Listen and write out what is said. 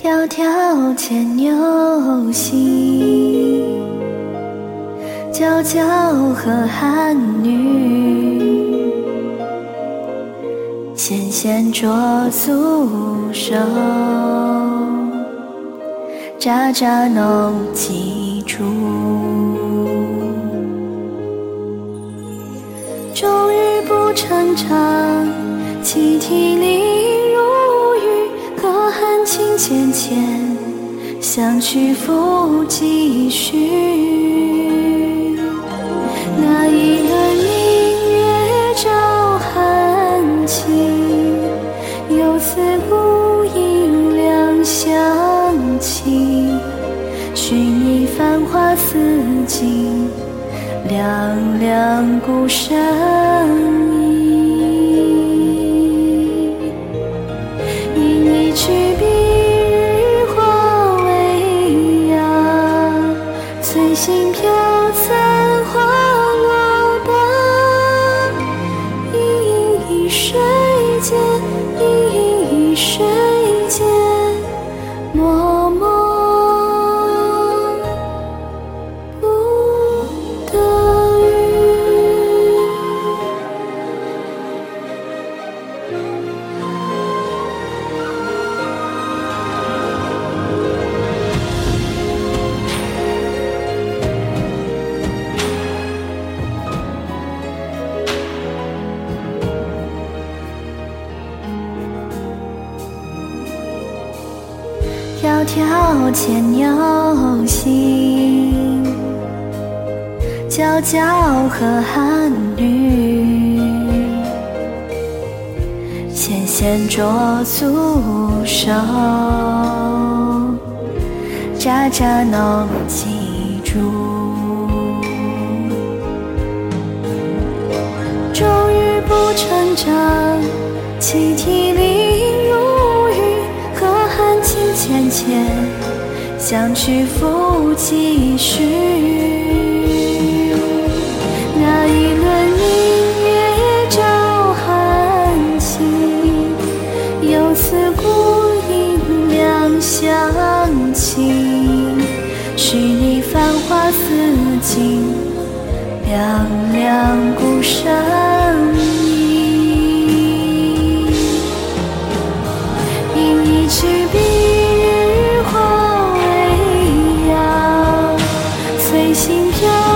迢迢牵牛星，皎皎河汉女，纤纤擢素手，札札弄机杼。终日不成长，泣涕零。浅浅，相去复几许？那一轮明月照寒晴，又似孤影两相亲。许你繁华似锦。凉凉孤身迢迢牵牛星，皎皎河汉女。纤纤擢素手，札札弄机杼。终日不成长，泣涕零相去复几许？那一轮明月照寒晴，又似孤影两相亲。许你繁华似锦，凉凉孤身影。因一曲。心中